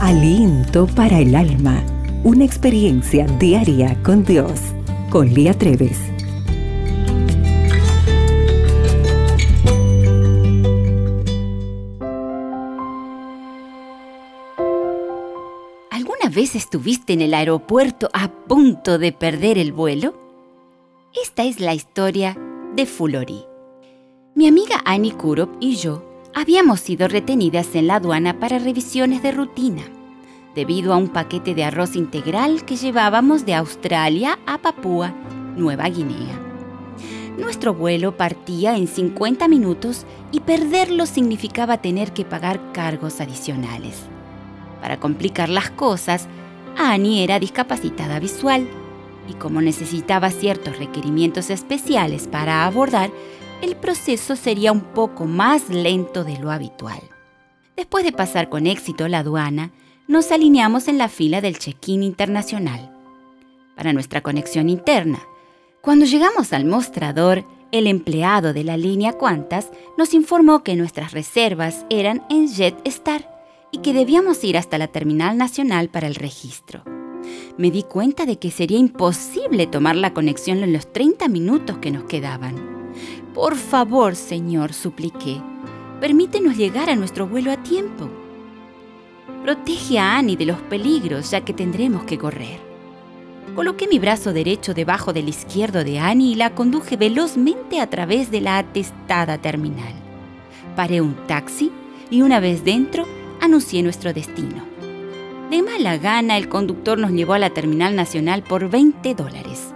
Aliento para el alma. Una experiencia diaria con Dios. Con Lía Treves. ¿Alguna vez estuviste en el aeropuerto a punto de perder el vuelo? Esta es la historia de Fulori. Mi amiga Annie Kurop y yo habíamos sido retenidas en la aduana para revisiones de rutina, debido a un paquete de arroz integral que llevábamos de Australia a Papúa, Nueva Guinea. Nuestro vuelo partía en 50 minutos y perderlo significaba tener que pagar cargos adicionales. Para complicar las cosas, Annie era discapacitada visual y como necesitaba ciertos requerimientos especiales para abordar, el proceso sería un poco más lento de lo habitual. Después de pasar con éxito la aduana, nos alineamos en la fila del check-in internacional. Para nuestra conexión interna, cuando llegamos al mostrador, el empleado de la línea Qantas nos informó que nuestras reservas eran en JetStar y que debíamos ir hasta la terminal nacional para el registro. Me di cuenta de que sería imposible tomar la conexión en los 30 minutos que nos quedaban. Por favor, Señor, supliqué, permítenos llegar a nuestro vuelo a tiempo. Protege a Annie de los peligros, ya que tendremos que correr. Coloqué mi brazo derecho debajo del izquierdo de Annie y la conduje velozmente a través de la atestada terminal. Paré un taxi y una vez dentro anuncié nuestro destino. De mala gana, el conductor nos llevó a la terminal nacional por 20 dólares.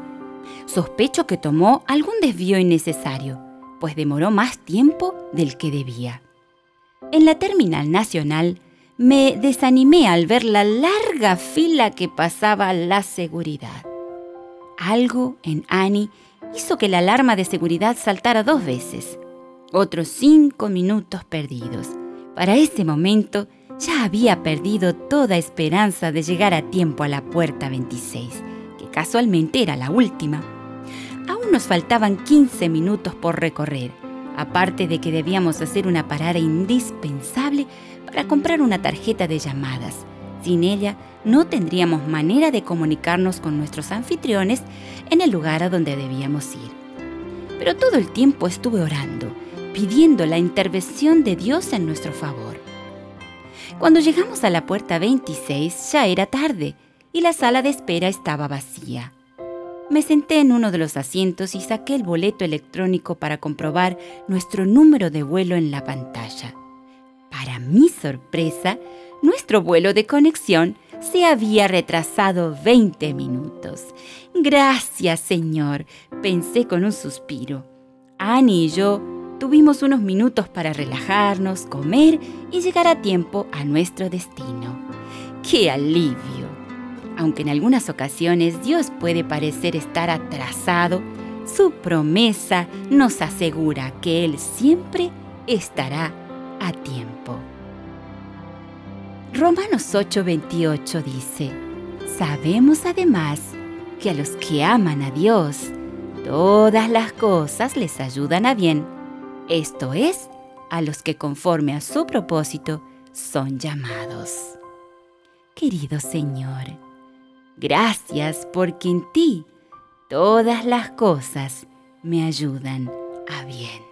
Sospecho que tomó algún desvío innecesario pues demoró más tiempo del que debía. En la terminal nacional me desanimé al ver la larga fila que pasaba la seguridad. Algo en Annie hizo que la alarma de seguridad saltara dos veces. Otros cinco minutos perdidos. Para ese momento ya había perdido toda esperanza de llegar a tiempo a la puerta 26, que casualmente era la última aún nos faltaban 15 minutos por recorrer, aparte de que debíamos hacer una parada indispensable para comprar una tarjeta de llamadas. Sin ella, no tendríamos manera de comunicarnos con nuestros anfitriones en el lugar a donde debíamos ir. Pero todo el tiempo estuve orando, pidiendo la intervención de Dios en nuestro favor. Cuando llegamos a la puerta 26 ya era tarde y la sala de espera estaba vacía. Me senté en uno de los asientos y saqué el boleto electrónico para comprobar nuestro número de vuelo en la pantalla. Para mi sorpresa, nuestro vuelo de conexión se había retrasado 20 minutos. Gracias, Señor, pensé con un suspiro. Annie y yo tuvimos unos minutos para relajarnos, comer y llegar a tiempo a nuestro destino. ¡Qué alivio! Aunque en algunas ocasiones Dios puede parecer estar atrasado, su promesa nos asegura que Él siempre estará a tiempo. Romanos 8:28 dice, sabemos además que a los que aman a Dios, todas las cosas les ayudan a bien, esto es, a los que conforme a su propósito son llamados. Querido Señor, Gracias porque en ti todas las cosas me ayudan a bien.